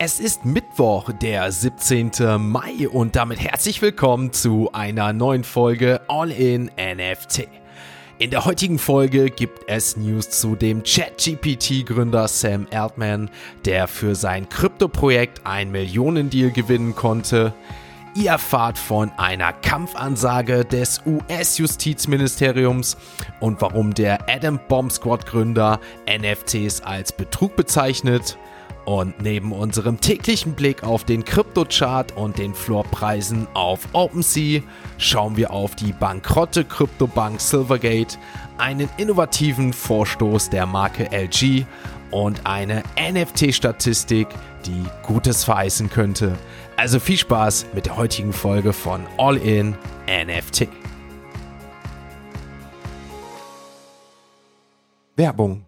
Es ist Mittwoch, der 17. Mai und damit herzlich willkommen zu einer neuen Folge All in NFT. In der heutigen Folge gibt es News zu dem ChatGPT-Gründer Sam Altman, der für sein Krypto-Projekt ein Millionendeal gewinnen konnte. Ihr erfahrt von einer Kampfansage des US-Justizministeriums und warum der Adam Bomb Squad-Gründer NFTs als Betrug bezeichnet. Und neben unserem täglichen Blick auf den Kryptochart und den Floorpreisen auf OpenSea schauen wir auf die bankrotte Kryptobank Silvergate, einen innovativen Vorstoß der Marke LG und eine NFT-Statistik, die Gutes verheißen könnte. Also viel Spaß mit der heutigen Folge von All in NFT. Werbung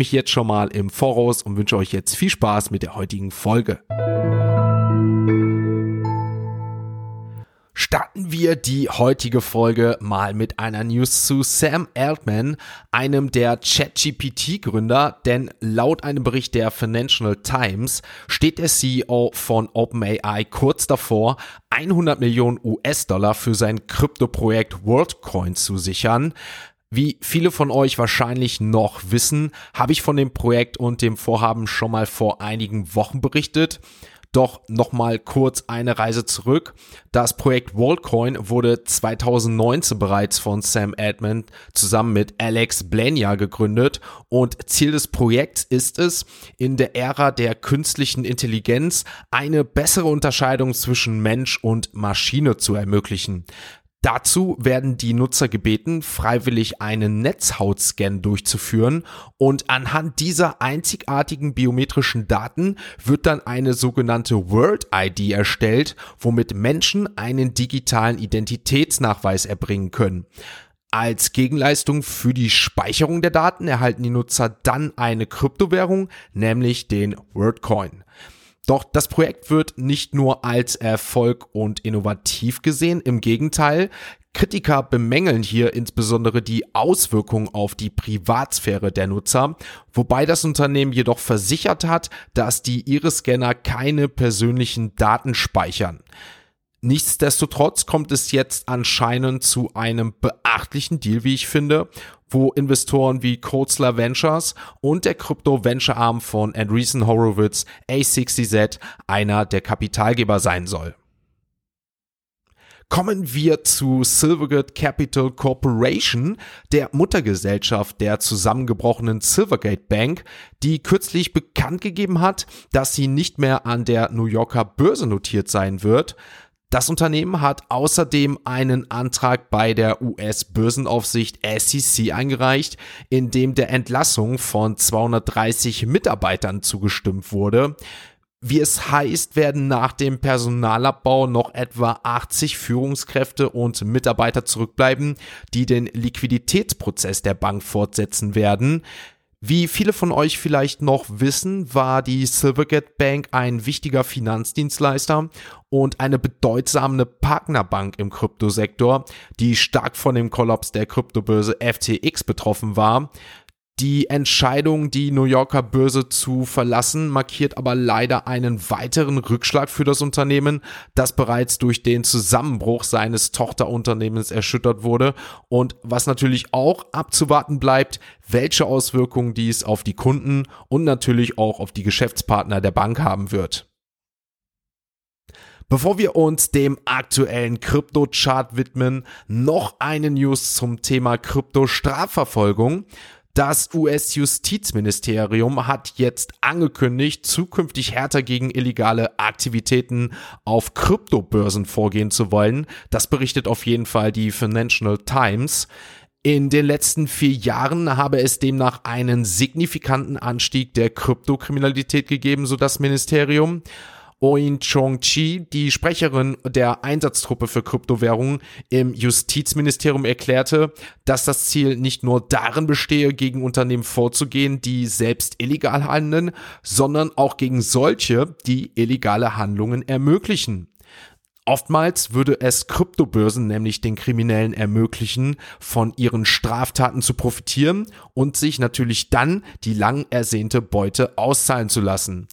mich jetzt schon mal im Voraus und wünsche euch jetzt viel Spaß mit der heutigen Folge. Starten wir die heutige Folge mal mit einer News zu Sam Altman, einem der ChatGPT-Gründer, denn laut einem Bericht der Financial Times steht der CEO von OpenAI kurz davor, 100 Millionen US-Dollar für sein Kryptoprojekt WorldCoin zu sichern. Wie viele von euch wahrscheinlich noch wissen, habe ich von dem Projekt und dem Vorhaben schon mal vor einigen Wochen berichtet. Doch nochmal kurz eine Reise zurück. Das Projekt WorldCoin wurde 2019 bereits von Sam Edmund zusammen mit Alex Blania gegründet und Ziel des Projekts ist es, in der Ära der künstlichen Intelligenz eine bessere Unterscheidung zwischen Mensch und Maschine zu ermöglichen. Dazu werden die Nutzer gebeten, freiwillig einen Netzhautscan durchzuführen und anhand dieser einzigartigen biometrischen Daten wird dann eine sogenannte World ID erstellt, womit Menschen einen digitalen Identitätsnachweis erbringen können. Als Gegenleistung für die Speicherung der Daten erhalten die Nutzer dann eine Kryptowährung, nämlich den WordCoin. Doch das Projekt wird nicht nur als Erfolg und innovativ gesehen, im Gegenteil, Kritiker bemängeln hier insbesondere die Auswirkungen auf die Privatsphäre der Nutzer, wobei das Unternehmen jedoch versichert hat, dass die Iris-Scanner keine persönlichen Daten speichern. Nichtsdestotrotz kommt es jetzt anscheinend zu einem beachtlichen Deal, wie ich finde, wo Investoren wie Coatsler Ventures und der Krypto-Venture-Arm von Andreessen Horowitz A60Z einer der Kapitalgeber sein soll. Kommen wir zu Silvergate Capital Corporation, der Muttergesellschaft der zusammengebrochenen Silvergate Bank, die kürzlich bekannt gegeben hat, dass sie nicht mehr an der New Yorker Börse notiert sein wird. Das Unternehmen hat außerdem einen Antrag bei der US-Börsenaufsicht SEC eingereicht, in dem der Entlassung von 230 Mitarbeitern zugestimmt wurde. Wie es heißt, werden nach dem Personalabbau noch etwa 80 Führungskräfte und Mitarbeiter zurückbleiben, die den Liquiditätsprozess der Bank fortsetzen werden. Wie viele von euch vielleicht noch wissen, war die Silvergate Bank ein wichtiger Finanzdienstleister und eine bedeutsame Partnerbank im Kryptosektor, die stark von dem Kollaps der Kryptobörse FTX betroffen war. Die Entscheidung, die New Yorker Börse zu verlassen, markiert aber leider einen weiteren Rückschlag für das Unternehmen, das bereits durch den Zusammenbruch seines Tochterunternehmens erschüttert wurde und was natürlich auch abzuwarten bleibt, welche Auswirkungen dies auf die Kunden und natürlich auch auf die Geschäftspartner der Bank haben wird. Bevor wir uns dem aktuellen Krypto-Chart widmen, noch eine News zum Thema Krypto-Strafverfolgung. Das US-Justizministerium hat jetzt angekündigt, zukünftig härter gegen illegale Aktivitäten auf Kryptobörsen vorgehen zu wollen. Das berichtet auf jeden Fall die Financial Times. In den letzten vier Jahren habe es demnach einen signifikanten Anstieg der Kryptokriminalität gegeben, so das Ministerium. Oin Chong-chi, die Sprecherin der Einsatztruppe für Kryptowährungen im Justizministerium, erklärte, dass das Ziel nicht nur darin bestehe, gegen Unternehmen vorzugehen, die selbst illegal handeln, sondern auch gegen solche, die illegale Handlungen ermöglichen. Oftmals würde es Kryptobörsen nämlich den Kriminellen ermöglichen, von ihren Straftaten zu profitieren und sich natürlich dann die lang ersehnte Beute auszahlen zu lassen.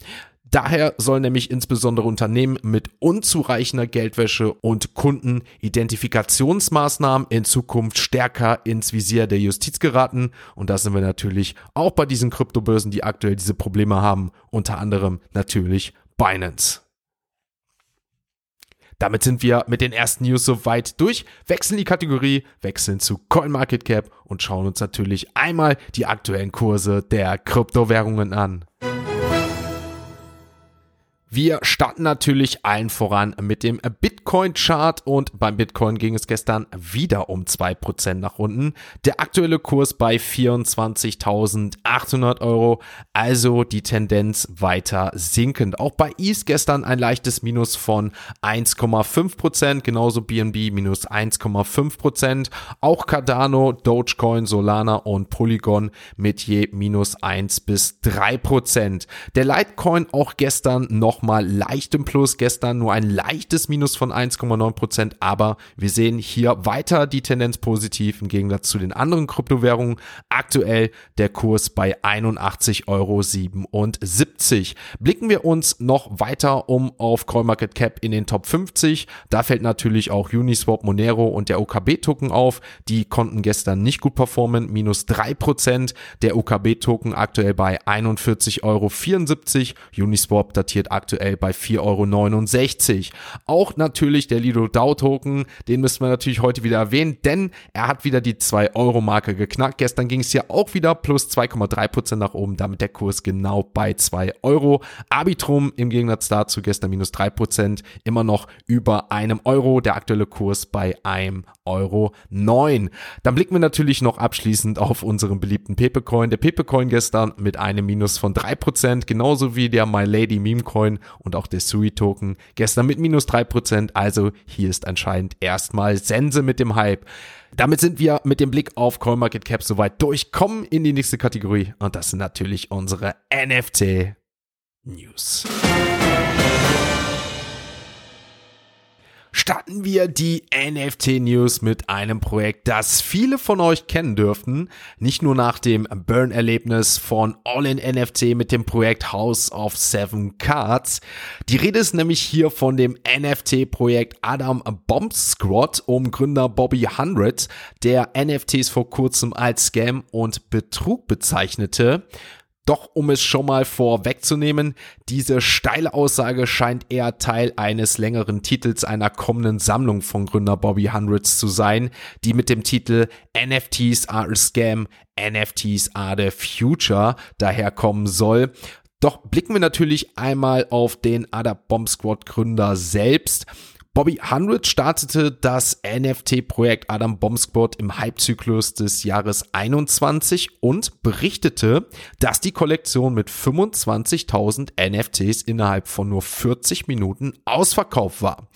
Daher sollen nämlich insbesondere Unternehmen mit unzureichender Geldwäsche und Kundenidentifikationsmaßnahmen in Zukunft stärker ins Visier der Justiz geraten. Und da sind wir natürlich auch bei diesen Kryptobörsen, die aktuell diese Probleme haben, unter anderem natürlich Binance. Damit sind wir mit den ersten News soweit durch, wechseln die Kategorie, wechseln zu CoinMarketCap und schauen uns natürlich einmal die aktuellen Kurse der Kryptowährungen an. Wir starten natürlich allen voran mit dem Bitcoin-Chart und beim Bitcoin ging es gestern wieder um 2% nach unten. Der aktuelle Kurs bei 24.800 Euro, also die Tendenz weiter sinkend. Auch bei ETH gestern ein leichtes Minus von 1,5%, genauso BNB minus 1,5%. Auch Cardano, Dogecoin, Solana und Polygon mit je minus 1 bis 3%. Der Litecoin auch gestern noch nochmal leicht im Plus. Gestern nur ein leichtes Minus von 1,9 Prozent, aber wir sehen hier weiter die Tendenz positiv im Gegensatz zu den anderen Kryptowährungen. Aktuell der Kurs bei 81,77 Euro. Blicken wir uns noch weiter um auf CoinMarketCap in den Top 50. Da fällt natürlich auch Uniswap, Monero und der OKB-Token auf. Die konnten gestern nicht gut performen, minus 3%. Der OKB-Token aktuell bei 41,74 Euro. Uniswap datiert aktuell aktuell bei 4,69 Euro. Auch natürlich der Lido DAO Token, den müssen wir natürlich heute wieder erwähnen, denn er hat wieder die 2-Euro-Marke geknackt. Gestern ging es ja auch wieder plus 2,3% nach oben, damit der Kurs genau bei 2 Euro. Arbitrum im Gegensatz dazu gestern minus 3%, immer noch über einem Euro. Der aktuelle Kurs bei einem Euro 9. Dann blicken wir natürlich noch abschließend auf unseren beliebten Pepecoin. Der Pepecoin gestern mit einem Minus von 3%, genauso wie der My Lady Meme Coin und auch der Sui Token gestern mit minus 3%. Also hier ist anscheinend erstmal Sense mit dem Hype. Damit sind wir mit dem Blick auf CoinMarketCap soweit durchkommen in die nächste Kategorie und das sind natürlich unsere NFT News starten wir die NFT News mit einem Projekt, das viele von euch kennen dürften. Nicht nur nach dem Burn-Erlebnis von All-in NFT mit dem Projekt House of Seven Cards. Die Rede ist nämlich hier von dem NFT-Projekt Adam Bomb Squad um Gründer Bobby Hundred, der NFTs vor kurzem als Scam und Betrug bezeichnete. Doch um es schon mal vorwegzunehmen, diese steile Aussage scheint eher Teil eines längeren Titels einer kommenden Sammlung von Gründer Bobby Hundreds zu sein, die mit dem Titel NFTs are a Scam, NFTs are the Future daherkommen soll. Doch blicken wir natürlich einmal auf den Ada Bomb Squad Gründer selbst. Bobby Hundred startete das NFT-Projekt Adam Bomb Squad im Hypezyklus des Jahres 21 und berichtete, dass die Kollektion mit 25.000 NFTs innerhalb von nur 40 Minuten ausverkauft war.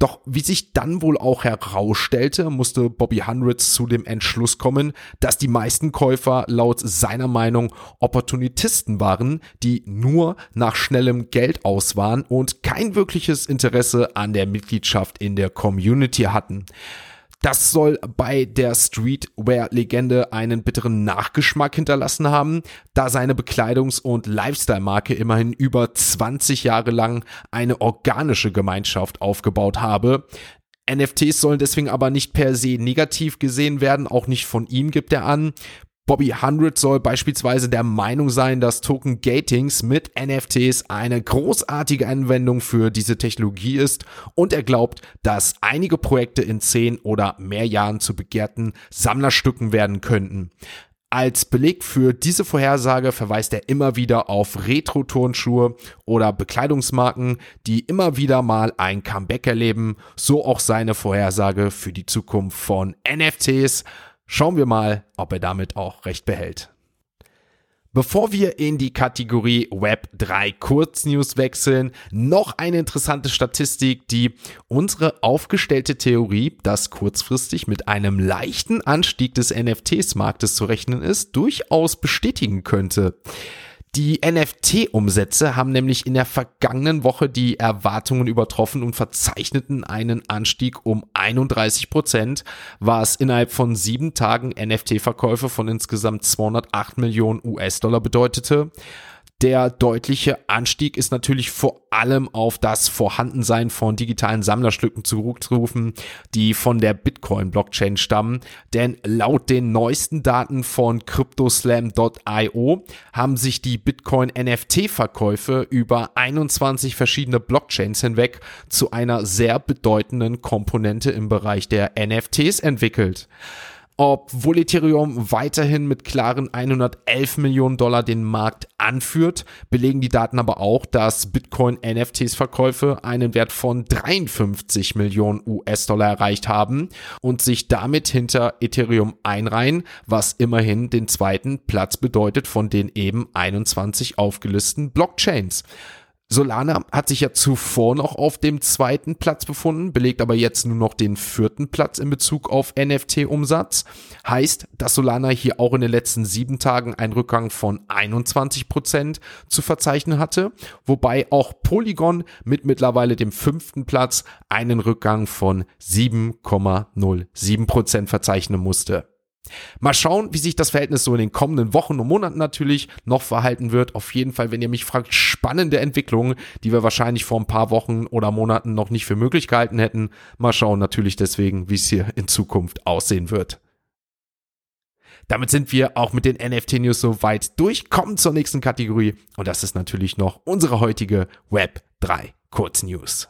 Doch wie sich dann wohl auch herausstellte, musste Bobby Hundreds zu dem Entschluss kommen, dass die meisten Käufer laut seiner Meinung Opportunisten waren, die nur nach schnellem Geld aus waren und kein wirkliches Interesse an der Mitgliedschaft in der Community hatten. Das soll bei der Streetwear-Legende einen bitteren Nachgeschmack hinterlassen haben, da seine Bekleidungs- und Lifestyle-Marke immerhin über 20 Jahre lang eine organische Gemeinschaft aufgebaut habe. NFTs sollen deswegen aber nicht per se negativ gesehen werden, auch nicht von ihm gibt er an. Bobby Hundred soll beispielsweise der Meinung sein, dass Token Gatings mit NFTs eine großartige Anwendung für diese Technologie ist und er glaubt, dass einige Projekte in zehn oder mehr Jahren zu begehrten Sammlerstücken werden könnten. Als Beleg für diese Vorhersage verweist er immer wieder auf Retro-Turnschuhe oder Bekleidungsmarken, die immer wieder mal ein Comeback erleben, so auch seine Vorhersage für die Zukunft von NFTs. Schauen wir mal, ob er damit auch recht behält. Bevor wir in die Kategorie Web 3 Kurznews wechseln, noch eine interessante Statistik, die unsere aufgestellte Theorie, dass kurzfristig mit einem leichten Anstieg des NFTs-Marktes zu rechnen ist, durchaus bestätigen könnte. Die NFT-Umsätze haben nämlich in der vergangenen Woche die Erwartungen übertroffen und verzeichneten einen Anstieg um 31 Prozent, was innerhalb von sieben Tagen NFT-Verkäufe von insgesamt 208 Millionen US-Dollar bedeutete. Der deutliche Anstieg ist natürlich vor allem auf das Vorhandensein von digitalen Sammlerstücken zurückzurufen, die von der Bitcoin-Blockchain stammen. Denn laut den neuesten Daten von CryptoSlam.io haben sich die Bitcoin-NFT-Verkäufe über 21 verschiedene Blockchains hinweg zu einer sehr bedeutenden Komponente im Bereich der NFTs entwickelt. Obwohl Ethereum weiterhin mit klaren 111 Millionen Dollar den Markt anführt, belegen die Daten aber auch, dass Bitcoin NFTs Verkäufe einen Wert von 53 Millionen US-Dollar erreicht haben und sich damit hinter Ethereum einreihen, was immerhin den zweiten Platz bedeutet von den eben 21 aufgelisteten Blockchains. Solana hat sich ja zuvor noch auf dem zweiten Platz befunden, belegt aber jetzt nur noch den vierten Platz in Bezug auf NFT-Umsatz. Heißt, dass Solana hier auch in den letzten sieben Tagen einen Rückgang von 21 Prozent zu verzeichnen hatte, wobei auch Polygon mit mittlerweile dem fünften Platz einen Rückgang von 7,07 Prozent verzeichnen musste. Mal schauen, wie sich das Verhältnis so in den kommenden Wochen und Monaten natürlich noch verhalten wird. Auf jeden Fall, wenn ihr mich fragt, spannende Entwicklungen, die wir wahrscheinlich vor ein paar Wochen oder Monaten noch nicht für möglich gehalten hätten. Mal schauen natürlich deswegen, wie es hier in Zukunft aussehen wird. Damit sind wir auch mit den NFT-News soweit durch. Kommen zur nächsten Kategorie und das ist natürlich noch unsere heutige Web 3 Kurznews.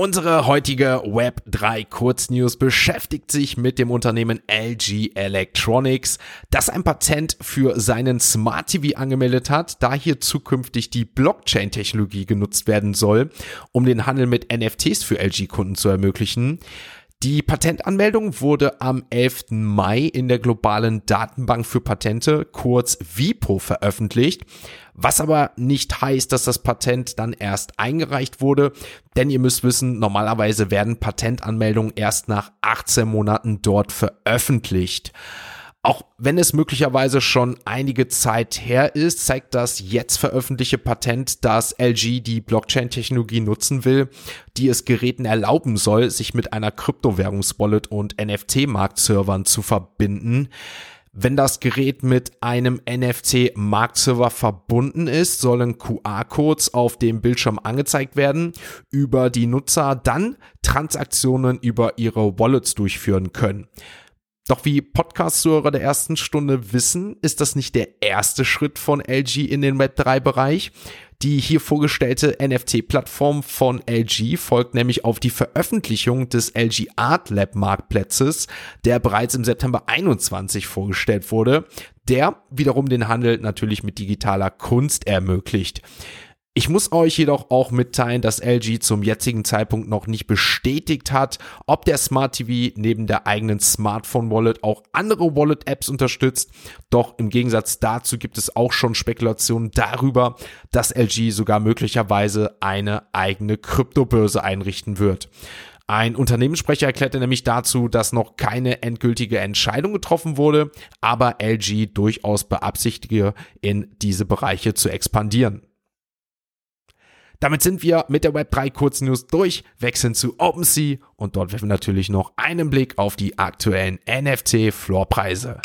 Unsere heutige Web 3 Kurznews beschäftigt sich mit dem Unternehmen LG Electronics, das ein Patent für seinen Smart TV angemeldet hat, da hier zukünftig die Blockchain-Technologie genutzt werden soll, um den Handel mit NFTs für LG-Kunden zu ermöglichen. Die Patentanmeldung wurde am 11. Mai in der globalen Datenbank für Patente, kurz WIPO, veröffentlicht. Was aber nicht heißt, dass das Patent dann erst eingereicht wurde, denn ihr müsst wissen, normalerweise werden Patentanmeldungen erst nach 18 Monaten dort veröffentlicht. Auch wenn es möglicherweise schon einige Zeit her ist, zeigt das jetzt veröffentlichte Patent, dass LG die Blockchain-Technologie nutzen will, die es Geräten erlauben soll, sich mit einer Kryptowährungswallet und NFT-Marktservern zu verbinden. Wenn das Gerät mit einem NFC-Marktserver verbunden ist, sollen QR-Codes auf dem Bildschirm angezeigt werden, über die Nutzer dann Transaktionen über ihre Wallets durchführen können. Doch wie Podcast-Zuhörer der ersten Stunde wissen, ist das nicht der erste Schritt von LG in den Web3-Bereich. Die hier vorgestellte NFT-Plattform von LG folgt nämlich auf die Veröffentlichung des LG Art Lab Marktplatzes, der bereits im September 21 vorgestellt wurde, der wiederum den Handel natürlich mit digitaler Kunst ermöglicht. Ich muss euch jedoch auch mitteilen, dass LG zum jetzigen Zeitpunkt noch nicht bestätigt hat, ob der Smart TV neben der eigenen Smartphone Wallet auch andere Wallet Apps unterstützt. Doch im Gegensatz dazu gibt es auch schon Spekulationen darüber, dass LG sogar möglicherweise eine eigene Kryptobörse einrichten wird. Ein Unternehmenssprecher erklärte nämlich dazu, dass noch keine endgültige Entscheidung getroffen wurde, aber LG durchaus beabsichtige, in diese Bereiche zu expandieren. Damit sind wir mit der Web3 Kurznews durch, wechseln zu OpenSea und dort werfen wir natürlich noch einen Blick auf die aktuellen NFT-Floorpreise.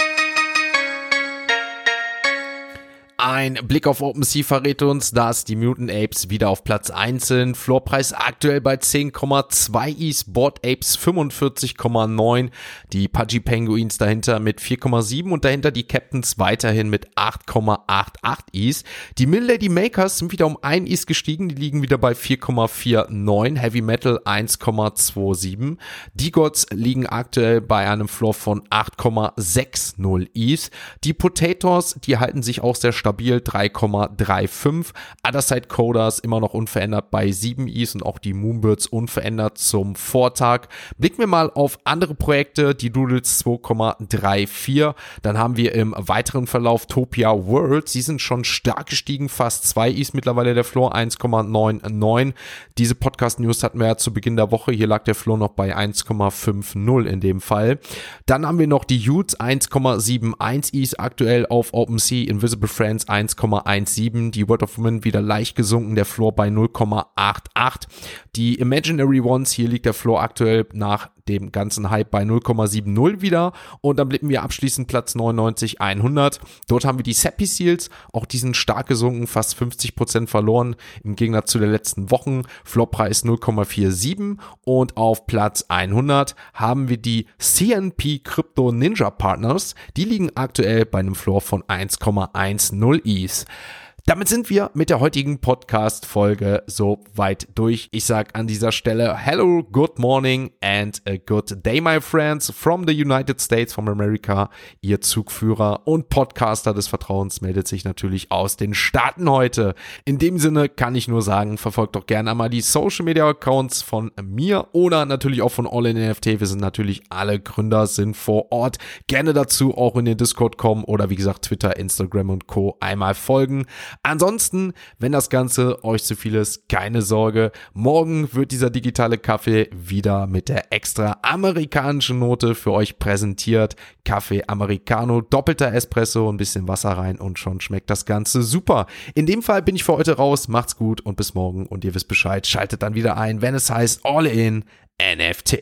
Ein Blick auf OpenSea verrät uns, dass die Mutant Apes wieder auf Platz 1 sind. Floorpreis aktuell bei 10,2 Is, Board Apes 45,9, die Pudgy Penguins dahinter mit 4,7 und dahinter die Captains weiterhin mit 8,88 Is. Die Mill Lady Makers sind wieder um 1 Is gestiegen, die liegen wieder bei 4,49, Heavy Metal 1,27. Die Gods liegen aktuell bei einem Floor von 8,60 Is. Die Potatoes, die halten sich auch sehr stabil stabil 3,35. Otherside Coders immer noch unverändert bei 7 Is und auch die Moonbirds unverändert zum Vortag. Blicken wir mal auf andere Projekte, die Doodles 2,34. Dann haben wir im weiteren Verlauf Topia World. Sie sind schon stark gestiegen, fast 2 Is mittlerweile der Floor 1,99. Diese Podcast News hatten wir ja zu Beginn der Woche. Hier lag der Floor noch bei 1,50 in dem Fall. Dann haben wir noch die Utes 1,71 Is aktuell auf OpenSea. Invisible Friends 1,17. Die Word of Women wieder leicht gesunken. Der Floor bei 0,88. Die Imaginary Ones, hier liegt der Floor aktuell nach dem ganzen Hype bei 0,70 wieder. Und dann blicken wir abschließend Platz 99, 100. Dort haben wir die Seppi Seals. Auch die sind stark gesunken, fast 50% verloren im Gegensatz zu den letzten Wochen. Floppreis 0,47. Und auf Platz 100 haben wir die CNP Crypto Ninja Partners. Die liegen aktuell bei einem Floor von 1,10 Is. Damit sind wir mit der heutigen Podcast-Folge so weit durch. Ich sage an dieser Stelle Hello, good morning and a good day, my friends, from the United States, from America. Ihr Zugführer und Podcaster des Vertrauens meldet sich natürlich aus den Staaten heute. In dem Sinne kann ich nur sagen, verfolgt doch gerne einmal die Social Media Accounts von mir oder natürlich auch von All in NFT. Wir sind natürlich alle Gründer, sind vor Ort. Gerne dazu auch in den Discord kommen oder wie gesagt Twitter, Instagram und Co. einmal folgen. Ansonsten, wenn das Ganze euch zu viel ist, keine Sorge. Morgen wird dieser digitale Kaffee wieder mit der extra amerikanischen Note für euch präsentiert. Kaffee Americano, doppelter Espresso, ein bisschen Wasser rein und schon schmeckt das Ganze super. In dem Fall bin ich für heute raus. Macht's gut und bis morgen. Und ihr wisst Bescheid. Schaltet dann wieder ein, wenn es heißt All in NFT.